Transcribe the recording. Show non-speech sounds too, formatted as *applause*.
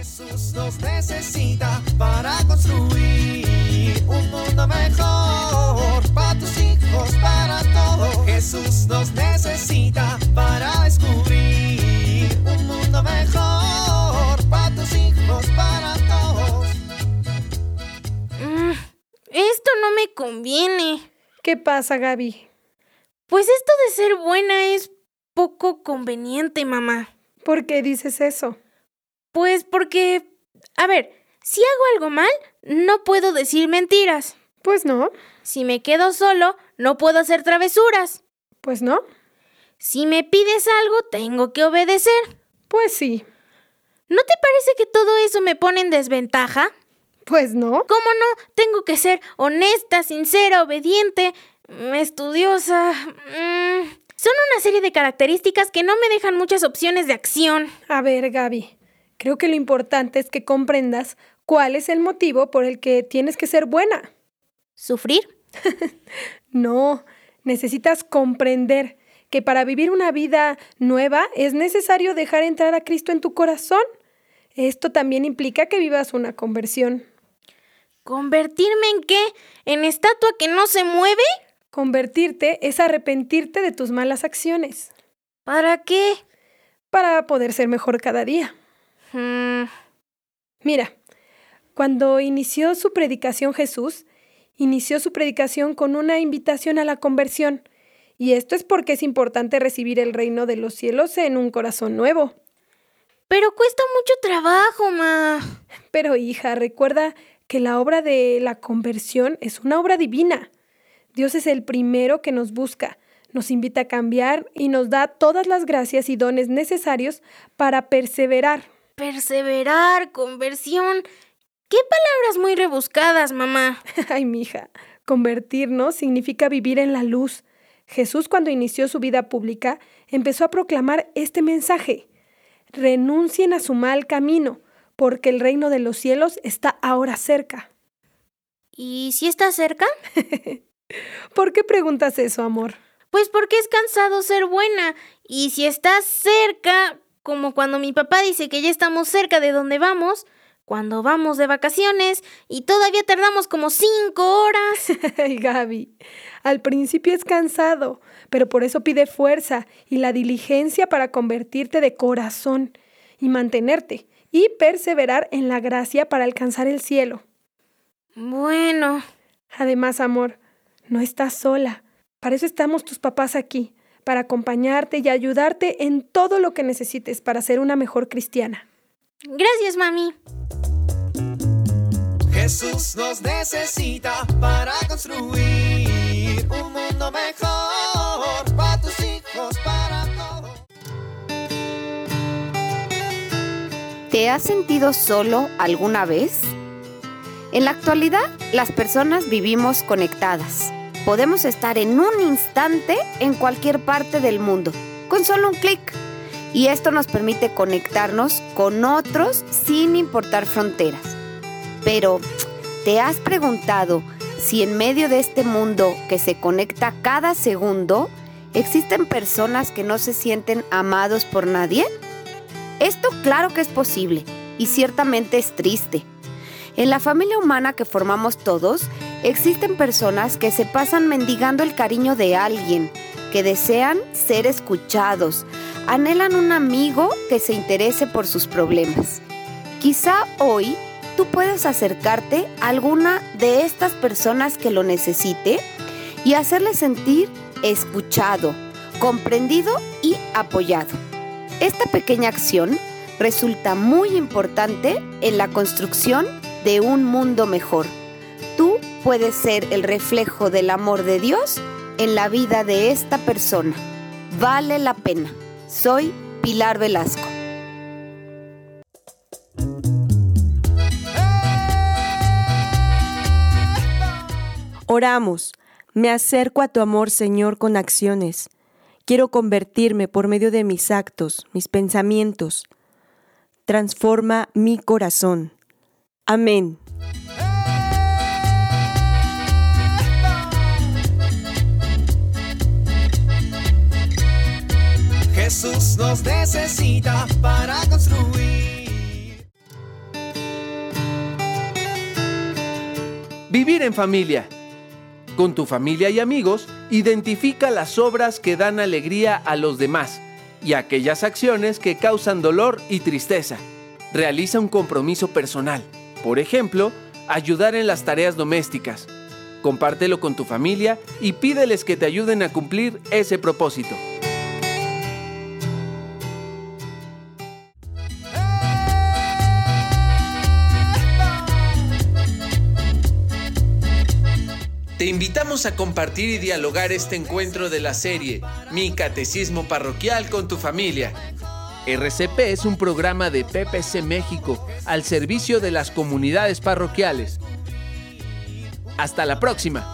Jesús nos necesita para construir un mundo mejor para tus hijos, para todos. Jesús nos necesita para descubrir un mundo mejor para tus hijos, para todos. Mm, esto no me conviene. ¿Qué pasa, Gaby? Pues esto de ser buena es poco conveniente, mamá. ¿Por qué dices eso? Pues porque, a ver, si hago algo mal, no puedo decir mentiras. Pues no. Si me quedo solo, no puedo hacer travesuras. Pues no. Si me pides algo, tengo que obedecer. Pues sí. ¿No te parece que todo eso me pone en desventaja? Pues no. ¿Cómo no? Tengo que ser honesta, sincera, obediente, estudiosa. mm, Son una serie de características que no me dejan muchas opciones de acción. A ver, Gaby. Creo que lo importante es que comprendas cuál es el motivo por el que tienes que ser buena. ¿Sufrir? *laughs* No, necesitas comprender que para vivir una vida nueva es necesario dejar entrar a Cristo en tu corazón. Esto también implica que vivas una conversión. ¿Convertirme en qué? ¿En estatua que no se mueve? Convertirte es arrepentirte de tus malas acciones ¿Para qué? para poder ser mejor cada día. Mm, Mira, cuando inició su predicación Jesús, inició su predicación con una invitación a la conversión. Y esto es porque es importante recibir el reino de los cielos en un corazón nuevo. pero cuesta mucho trabajo, ma. Pero hija, recuerda que la obra de la conversión es una obra divina. Dios es el primero que nos busca, nos invita a cambiar y nos da todas las gracias y dones necesarios para perseverar. Perseverar, conversión. ¿Qué palabras muy rebuscadas, mamá? *laughs* Ay, mija, convertirnos significa vivir en la luz. Jesús cuando inició su vida pública empezó a proclamar este mensaje. Renuncien a su mal camino, porque el reino de los cielos está ahora cerca. ¿Y si está cerca? *laughs* ¿Por qué preguntas eso, amor? Pues porque es cansado ser buena. Y si está cerca, como cuando mi papá dice que ya estamos cerca de donde vamos, cuando vamos de vacaciones y todavía tardamos como cinco horas. *laughs* Ay, Gaby, al principio es cansado, pero por eso pide fuerza y la diligencia para convertirte de corazón y mantenerte y perseverar en la gracia para alcanzar el cielo. Bueno, Además, amor, no estás sola. Para eso estamos tus papás aquí, para acompañarte y ayudarte en todo lo que necesites para ser una mejor cristiana. gracias, mami. Jesús nos necesita para construir un mundo mejor para tus hijos, para todos. ¿Te has sentido solo alguna vez? En la actualidad, las personas vivimos conectadas. Podemos estar en un instante en cualquier parte del mundo, con solo un clic. Y esto nos permite conectarnos con otros sin importar fronteras. Pero, ¿te has preguntado si en medio de este mundo que se conecta cada segundo, existen personas que no se sienten amados por nadie? Esto claro que es posible y ciertamente es triste. En la familia humana que formamos todos, existen personas que se pasan mendigando el cariño de alguien, que desean ser escuchados, anhelan un amigo que se interese por sus problemas. Quizá hoy tú puedes acercarte a alguna de estas personas que lo necesite y hacerle sentir escuchado, comprendido y apoyado. Esta pequeña acción resulta muy importante en la construcción de un mundo mejor. Tú puedes ser el reflejo del amor de Dios en la vida de esta persona. Vale la pena. Soy Pilar Velasco. Oramos. Me acerco a tu amor, Señor, con acciones. Quiero convertirme por medio de mis actos, mis pensamientos. Transforma mi corazón. Amén. Jesús nos necesita para construir. Vivir en familia. Con tu familia y amigos, identifica las obras que dan alegría a los demás y aquellas acciones que causan dolor y tristeza. Realiza un compromiso personal, por ejemplo, ayudar en las tareas domésticas. Compártelo con tu familia y pídeles que te ayuden a cumplir ese propósito. Invitamos a compartir y dialogar este encuentro de la serie Mi Catecismo Parroquial con tu familia. RCP es un programa de PPC México al servicio de las comunidades parroquiales. Hasta la próxima.